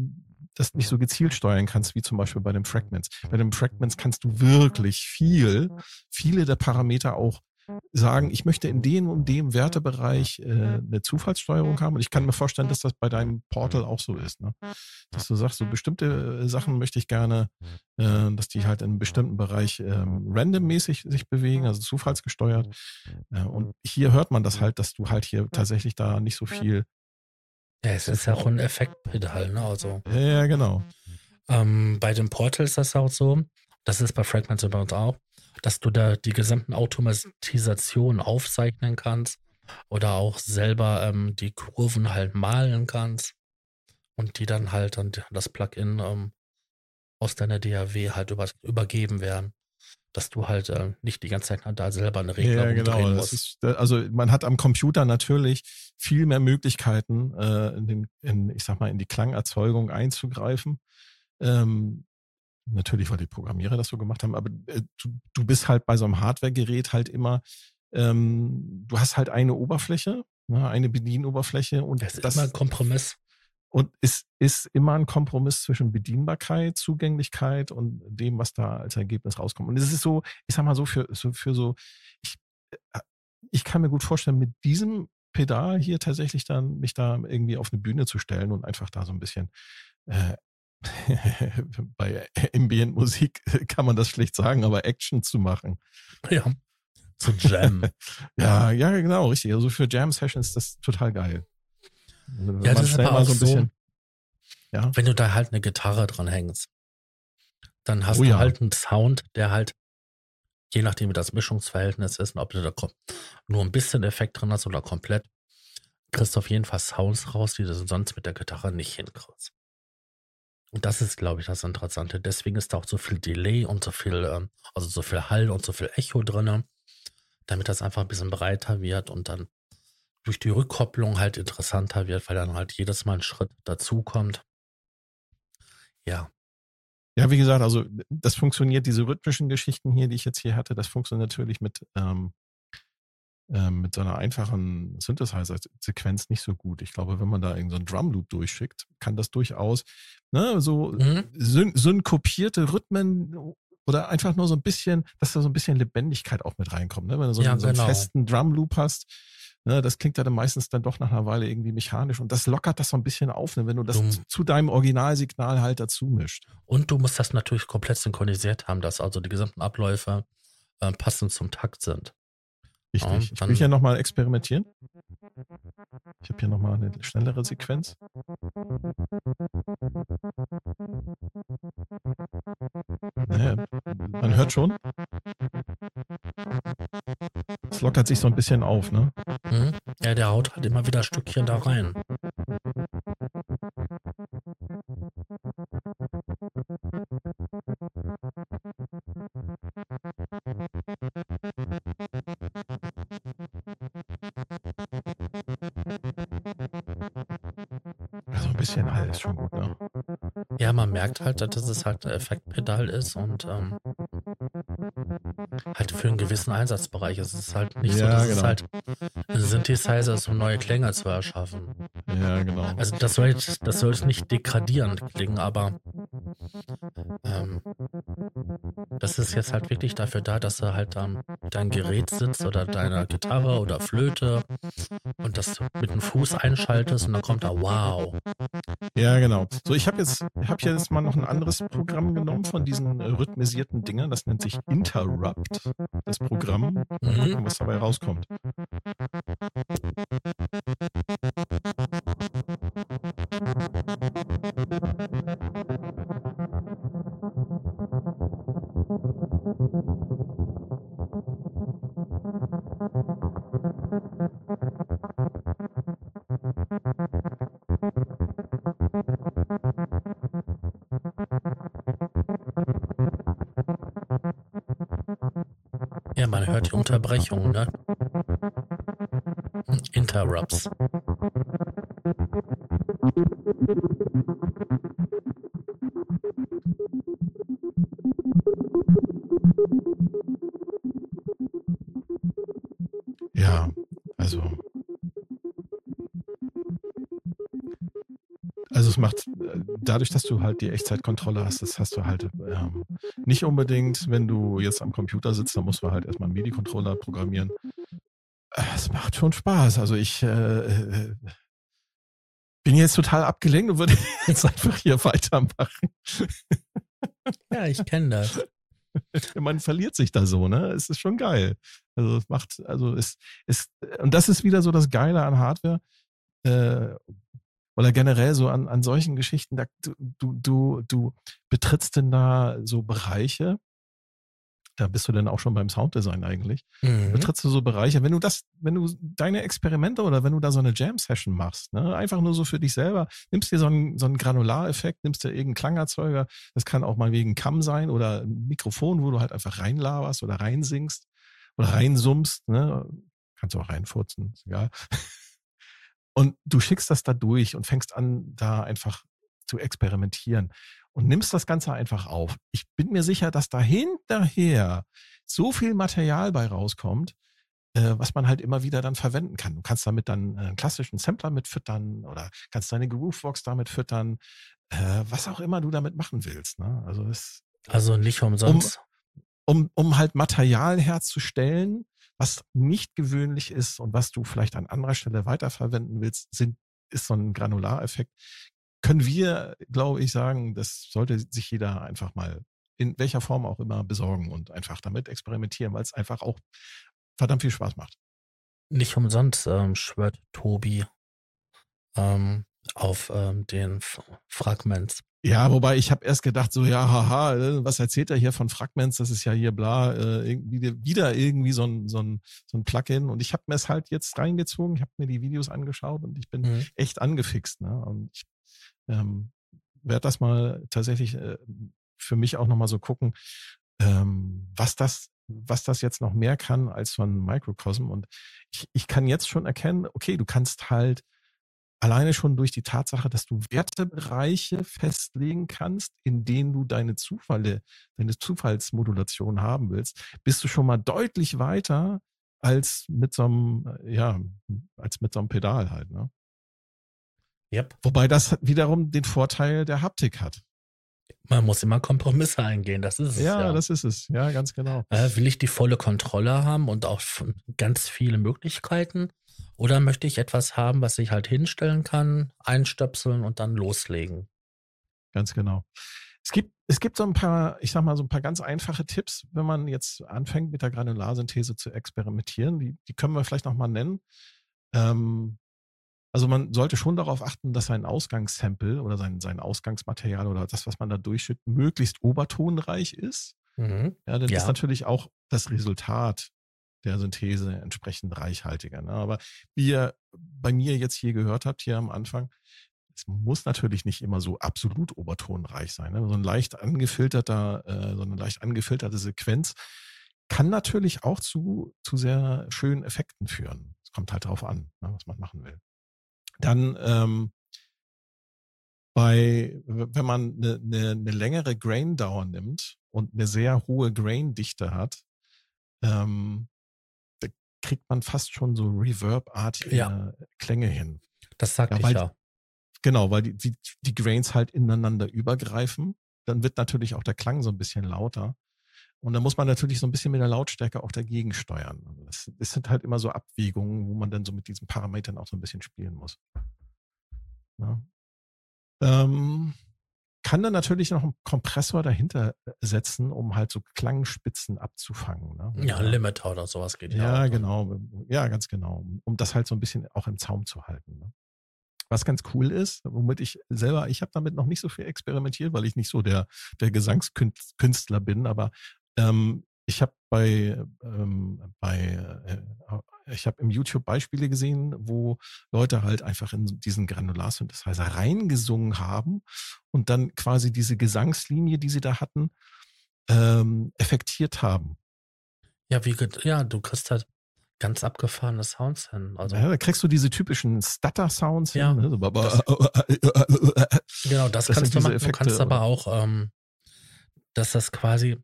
das nicht so gezielt steuern kannst, wie zum Beispiel bei den Fragments. Bei den Fragments kannst du wirklich viel, viele der Parameter auch sagen, ich möchte in dem und dem Wertebereich äh, eine Zufallssteuerung haben. Und ich kann mir vorstellen, dass das bei deinem Portal auch so ist. Ne? Dass du sagst, so bestimmte äh, Sachen möchte ich gerne, äh, dass die halt in einem bestimmten Bereich ähm, randommäßig sich bewegen, also zufallsgesteuert. Äh, und hier hört man das halt, dass du halt hier tatsächlich da nicht so viel ja, es ist ja auch ein Effektpedal, ne? Also, ja, genau. Ähm, bei den Portals ist das auch so, das ist bei Fragments bei uns auch, dass du da die gesamten Automatisationen aufzeichnen kannst oder auch selber ähm, die Kurven halt malen kannst und die dann halt an das Plugin ähm, aus deiner DAW halt über, übergeben werden dass du halt äh, nicht die ganze Zeit da selber eine Regler ja, genau. musst. Ist, also man hat am Computer natürlich viel mehr Möglichkeiten, äh, in den, in, ich sag mal, in die Klangerzeugung einzugreifen. Ähm, natürlich, weil die Programmierer das so gemacht haben, aber äh, du, du bist halt bei so einem Hardware-Gerät halt immer, ähm, du hast halt eine Oberfläche, ne, eine Bedienoberfläche und das ist das, immer ein Kompromiss. Und es ist immer ein Kompromiss zwischen Bedienbarkeit, Zugänglichkeit und dem, was da als Ergebnis rauskommt. Und es ist so, ich sag mal so, für so, für so ich, äh, ich kann mir gut vorstellen, mit diesem Pedal hier tatsächlich dann mich da irgendwie auf eine Bühne zu stellen und einfach da so ein bisschen äh, [LAUGHS] bei Ambient Musik kann man das schlecht sagen, aber Action zu machen. Ja. Zu Jam. [LAUGHS] ja, ja, genau, richtig. Also für Jam Sessions ist das total geil. Also ja, das ist aber auch so, bisschen, ja. wenn du da halt eine Gitarre dran hängst, dann hast oh, du ja. halt einen Sound, der halt, je nachdem wie das Mischungsverhältnis ist, ob du da nur ein bisschen Effekt drin hast oder komplett, kriegst du auf jeden Fall Sounds raus, die du sonst mit der Gitarre nicht hinkriegst. Und das ist, glaube ich, das Interessante. Deswegen ist da auch so viel Delay und so viel, ähm, also so viel Hall und so viel Echo drin, damit das einfach ein bisschen breiter wird und dann durch die Rückkopplung halt interessanter wird, weil dann halt jedes Mal ein Schritt dazukommt. Ja. Ja, wie gesagt, also das funktioniert, diese rhythmischen Geschichten hier, die ich jetzt hier hatte, das funktioniert natürlich mit, ähm, mit so einer einfachen Synthesizer-Sequenz nicht so gut. Ich glaube, wenn man da irgendeinen so Drum-Loop durchschickt, kann das durchaus ne, so mhm. syn synkopierte Rhythmen oder einfach nur so ein bisschen, dass da so ein bisschen Lebendigkeit auch mit reinkommt. Ne? Wenn du so, ja, einen, so einen genau. festen Drum-Loop hast, Ne, das klingt ja dann meistens dann doch nach einer Weile irgendwie mechanisch und das lockert das so ein bisschen auf, ne, wenn du das du, zu deinem Originalsignal halt dazu mischt. Und du musst das natürlich komplett synchronisiert haben, dass also die gesamten Abläufe äh, passend zum Takt sind. Richtig. Ja, ich will hier nochmal experimentieren. Ich habe hier nochmal eine schnellere Sequenz. Naja, man hört schon. Es lockert sich so ein bisschen auf, ne? Mhm. Ja, der haut halt immer wieder Stückchen da rein. Merkt halt, dass es halt ein Effektpedal ist und ähm, halt für einen gewissen Einsatzbereich. Es ist halt nicht ja, so, dass genau. es halt Synthesizer ist, um neue Klänge zu erschaffen. Ja, genau. Also das soll das soll nicht degradierend klingen, aber ähm, das ist jetzt halt wirklich dafür da, dass du halt dann dein Gerät sitzt oder deine Gitarre oder Flöte und das mit dem Fuß einschaltest und dann kommt da wow. Ja, genau. So, ich habe jetzt, ich habe jetzt mal noch ein anderes Programm genommen von diesen rhythmisierten Dingern. Das nennt sich Interrupt, das Programm. Mhm. Was dabei rauskommt. Ja, man hört die Unterbrechung, ne? Interrupts. Ja, also. Also es macht, dadurch, dass du halt die Echtzeitkontrolle hast, das hast du halt ähm, nicht unbedingt, wenn du jetzt am Computer sitzt, dann musst du halt erstmal einen MIDI-Controller programmieren. Es macht schon Spaß. Also ich äh, äh, bin jetzt total abgelenkt und würde [LAUGHS] jetzt einfach hier weitermachen. Ja, ich kenne das. [LAUGHS] Man verliert sich da so, ne? Es ist schon geil. Also es macht, also es ist, und das ist wieder so das Geile an Hardware. Äh, oder generell so an, an solchen Geschichten, da, du, du, du, du betrittst denn da so Bereiche, da bist du denn auch schon beim Sounddesign eigentlich. Mhm. Betrittst du so Bereiche, wenn du das, wenn du deine Experimente oder wenn du da so eine Jam-Session machst, ne, einfach nur so für dich selber, nimmst dir so einen, so einen Granulareffekt, nimmst dir irgendeinen Klangerzeuger, das kann auch mal wegen Kamm sein oder ein Mikrofon, wo du halt einfach reinlaberst oder reinsingst oder reinsummst, ne, kannst du auch reinfurzen, ist egal. Und du schickst das da durch und fängst an, da einfach zu experimentieren und nimmst das Ganze einfach auf. Ich bin mir sicher, dass da hinterher so viel Material bei rauskommt, äh, was man halt immer wieder dann verwenden kann. Du kannst damit dann einen klassischen Sampler mit füttern oder kannst deine Groovebox damit füttern, äh, was auch immer du damit machen willst. Ne? Also, es, also nicht umsonst. Um, um, um halt Material herzustellen, was nicht gewöhnlich ist und was du vielleicht an anderer Stelle weiterverwenden willst, sind, ist so ein Granulareffekt. Können wir, glaube ich, sagen, das sollte sich jeder einfach mal in welcher Form auch immer besorgen und einfach damit experimentieren, weil es einfach auch verdammt viel Spaß macht. Nicht umsonst ähm, schwört Tobi ähm, auf ähm, den Fragments. Ja, wobei ich habe erst gedacht, so ja, haha, äh, was erzählt er hier von Fragments? Das ist ja hier bla, äh, irgendwie, wieder irgendwie so ein, so ein, so ein Plugin. Und ich habe mir es halt jetzt reingezogen, ich habe mir die Videos angeschaut und ich bin mhm. echt angefixt. Ne? Und ich, ähm, werde das mal tatsächlich äh, für mich auch nochmal so gucken, ähm, was das was das jetzt noch mehr kann als so ein Microcosm. Und ich, ich kann jetzt schon erkennen, okay, du kannst halt alleine schon durch die Tatsache, dass du Wertebereiche festlegen kannst, in denen du deine Zufälle, deine Zufallsmodulation haben willst, bist du schon mal deutlich weiter als mit so einem, ja, als mit so einem Pedal halt, ne? Yep. Wobei das wiederum den Vorteil der Haptik hat. Man muss immer Kompromisse eingehen, das ist es. Ja, ja. das ist es. Ja, ganz genau. Äh, will ich die volle Kontrolle haben und auch ganz viele Möglichkeiten? Oder möchte ich etwas haben, was ich halt hinstellen kann, einstöpseln und dann loslegen? Ganz genau. Es gibt, es gibt so ein paar, ich sag mal, so ein paar ganz einfache Tipps, wenn man jetzt anfängt, mit der Granularsynthese zu experimentieren. Die, die können wir vielleicht nochmal nennen. Ähm, also man sollte schon darauf achten, dass sein Ausgangssample oder sein, sein Ausgangsmaterial oder das, was man da durchschüttet, möglichst obertonreich ist. Mhm. Ja, dann ja. ist natürlich auch das Resultat der Synthese entsprechend reichhaltiger. Ne? Aber wie ihr bei mir jetzt hier gehört habt, hier am Anfang, es muss natürlich nicht immer so absolut obertonreich sein. Ne? So ein leicht angefilterter, äh, so eine leicht angefilterte Sequenz kann natürlich auch zu, zu sehr schönen Effekten führen. Es kommt halt darauf an, ne, was man machen will. Dann ähm, bei, wenn man eine, eine, eine längere Grain-Dauer nimmt und eine sehr hohe Grain-Dichte hat, ähm, kriegt man fast schon so Reverb-artige ja. Klänge hin. Das sagt ja, weil, ich ja. Genau, weil die, die, die Grains halt ineinander übergreifen. Dann wird natürlich auch der Klang so ein bisschen lauter. Und da muss man natürlich so ein bisschen mit der Lautstärke auch dagegen steuern. Also das, das sind halt immer so Abwägungen, wo man dann so mit diesen Parametern auch so ein bisschen spielen muss. Ja. Ähm, kann dann natürlich noch einen Kompressor dahinter setzen, um halt so Klangspitzen abzufangen. Ne? Ja, ein Limiter oder sowas geht ja. Ja. Ne? genau. Ja, ganz genau. Um das halt so ein bisschen auch im Zaum zu halten. Ne? Was ganz cool ist, womit ich selber, ich habe damit noch nicht so viel experimentiert, weil ich nicht so der, der Gesangskünstler bin, aber ähm, ich habe bei, ähm, bei äh, ich habe im YouTube Beispiele gesehen, wo Leute halt einfach in diesen Granularsynthesizer reingesungen haben und dann quasi diese Gesangslinie, die sie da hatten, ähm, effektiert haben. Ja, wie ja, du kriegst halt ganz abgefahrene Sounds hin. Also ja, da kriegst du diese typischen Stutter-Sounds ja, hin. Ne? Das, genau, das, das kannst du machen. Effekte, du kannst aber auch, ähm, dass das quasi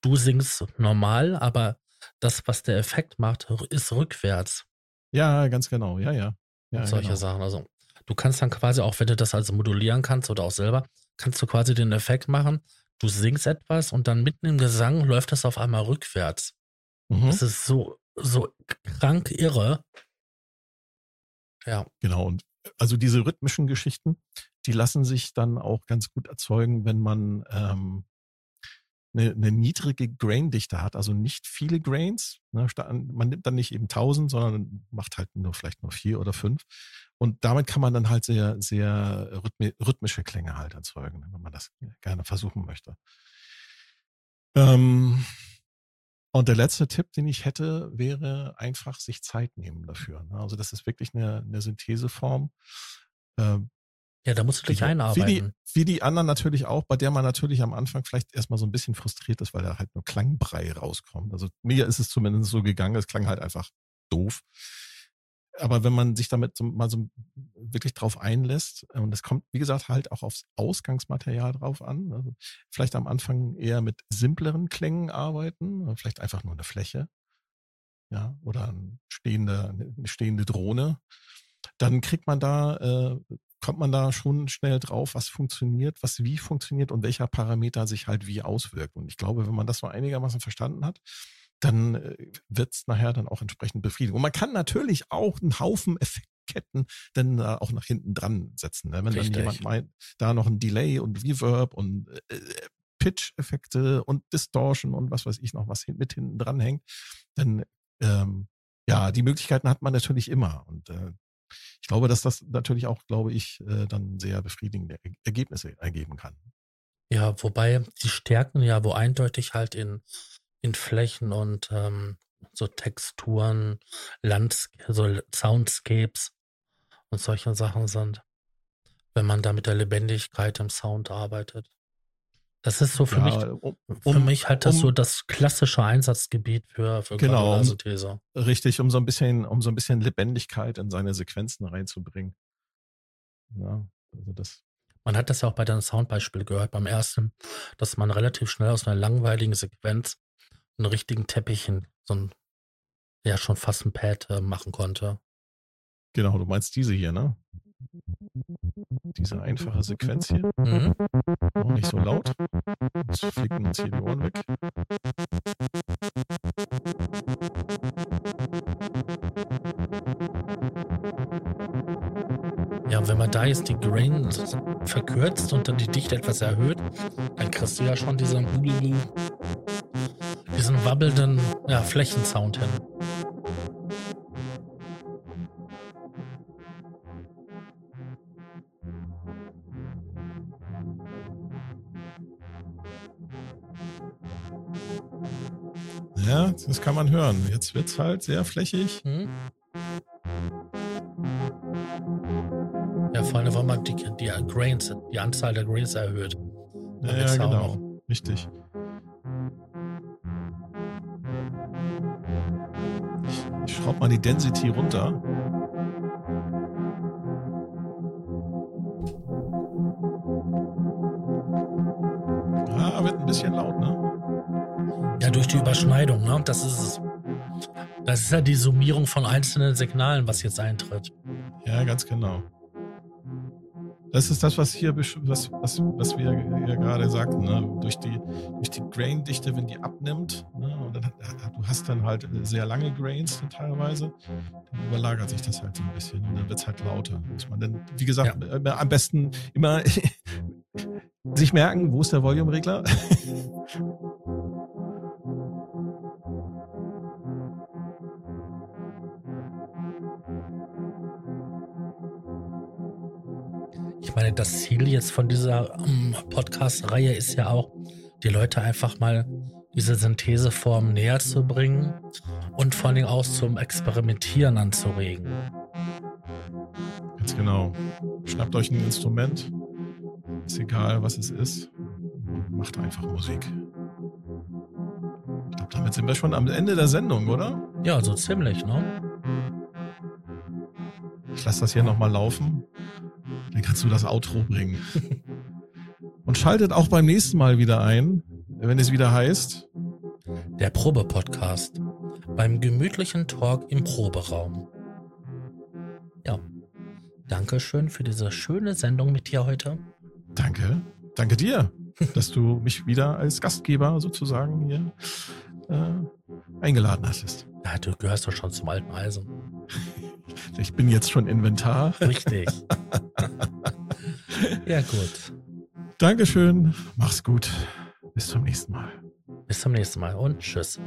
du singst normal, aber das, was der Effekt macht, ist rückwärts. Ja, ganz genau. Ja, ja. ja und solche genau. Sachen. Also, du kannst dann quasi auch, wenn du das also modulieren kannst oder auch selber, kannst du quasi den Effekt machen. Du singst etwas und dann mitten im Gesang läuft das auf einmal rückwärts. Mhm. Das ist so, so krank irre. Ja. Genau. Und also diese rhythmischen Geschichten, die lassen sich dann auch ganz gut erzeugen, wenn man ähm, eine, eine niedrige Graindichte hat, also nicht viele Grains. Ne, man nimmt dann nicht eben 1000, sondern macht halt nur vielleicht nur vier oder fünf. Und damit kann man dann halt sehr, sehr rhythmische Klänge halt erzeugen, wenn man das gerne versuchen möchte. Ähm, und der letzte Tipp, den ich hätte, wäre einfach sich Zeit nehmen dafür. Ne? Also das ist wirklich eine, eine Syntheseform, äh, ja, da musst du dich einarbeiten. Wie die, wie die anderen natürlich auch, bei der man natürlich am Anfang vielleicht erstmal so ein bisschen frustriert ist, weil da halt nur Klangbrei rauskommt. Also mir ist es zumindest so gegangen, es klang halt einfach doof. Aber wenn man sich damit so, mal so wirklich drauf einlässt, und es kommt, wie gesagt, halt auch aufs Ausgangsmaterial drauf an. Also vielleicht am Anfang eher mit simpleren Klängen arbeiten, vielleicht einfach nur eine Fläche. Ja, oder eine stehende, eine stehende Drohne dann kriegt man da äh, kommt man da schon schnell drauf, was funktioniert, was wie funktioniert und welcher Parameter sich halt wie auswirkt. Und ich glaube, wenn man das so einigermaßen verstanden hat, dann äh, wird es nachher dann auch entsprechend befriedigt. Und man kann natürlich auch einen Haufen Effektketten dann äh, auch nach hinten dran setzen. Ne? Wenn Richtig. dann jemand meint, da noch ein Delay und Reverb und äh, Pitch-Effekte und Distortion und was weiß ich noch, was mit hinten dran hängt, dann ähm, ja, die Möglichkeiten hat man natürlich immer. Und äh, ich glaube, dass das natürlich auch, glaube ich, äh, dann sehr befriedigende Ergebnisse ergeben kann. Ja, wobei die Stärken ja wo eindeutig halt in, in Flächen und ähm, so Texturen, Lands so Soundscapes und solche Sachen sind. wenn man da mit der Lebendigkeit im Sound arbeitet. Das ist so für Ja, mich, um, für mich halt das um- so das klassische Einsatzgebiet für, für Genau, Quadrasynthese. richtig, um so ein bisschen, um so ein bisschen Lebendigkeit in seine Sequenzen reinzubringen. Ja, also das, Man hat das ja auch bei deinem Soundbeispiel gehört, beim ersten, dass man relativ schnell aus einer langweiligen Sequenz einen richtigen Teppich in so ein, ja, schon fast ein Pad äh, machen konnte. genau, du meinst diese hier, ne? Diese einfache Sequenz hier. Mhm. Auch nicht so laut. Jetzt flicken uns hier die Ohren weg. Ja, und wenn man da jetzt die Grain verkürzt und dann die Dichte etwas erhöht, dann kriegst du ja schon diesen, diesen wabbelnden ja, Flächensound hin. Ja, das kann man hören. Jetzt wird's halt sehr flächig. Hm? Ja, vor allem, weil man die, die Grains, die Anzahl der Grains erhöht. Ja, ja genau. Richtig. Ich, ich schraube mal die Density runter. Überschneidung, ne? Das ist es. Das ist ja die Summierung von einzelnen Signalen, was jetzt eintritt. Ja, ganz genau. Das ist das, was hier, was, was, was wir ja gerade sagten, ne? durch die, durch die Grain-Dichte, wenn die abnimmt, ne? und dann, du hast dann halt sehr lange Grains teilweise, dann überlagert sich das halt so ein bisschen und dann wird es halt lauter. Muss man dann, wie gesagt, äh, am besten immer [LAUGHS] sich merken, wo ist der Volume-Regler? Meine, das Ziel jetzt von dieser ähm, Podcast-Reihe ist ja auch, die Leute einfach mal diese Syntheseform näher zu bringen und vor allem auch zum Experimentieren anzuregen. Ganz genau. Schnappt euch ein Instrument, ist egal, was es ist, und macht einfach Musik. Ich glaube, damit sind wir schon am Ende der Sendung, oder? Ja, so ziemlich, ne? Ich lasse das hier nochmal laufen. Dann kannst du das Outro bringen. Und schaltet auch beim nächsten Mal wieder ein, wenn es wieder heißt. Der Probe-Podcast beim gemütlichen Talk im Proberaum. Ja. Dankeschön für diese schöne Sendung mit dir heute. Danke. Danke dir, dass du [LAUGHS] mich wieder als Gastgeber sozusagen hier äh, eingeladen hattest. Ja, du gehörst doch schon zum alten Eisen. Ich bin jetzt schon Inventar. Richtig. [LAUGHS] ja, gut. Dankeschön. Mach's gut. Bis zum nächsten Mal. Bis zum nächsten Mal und tschüss.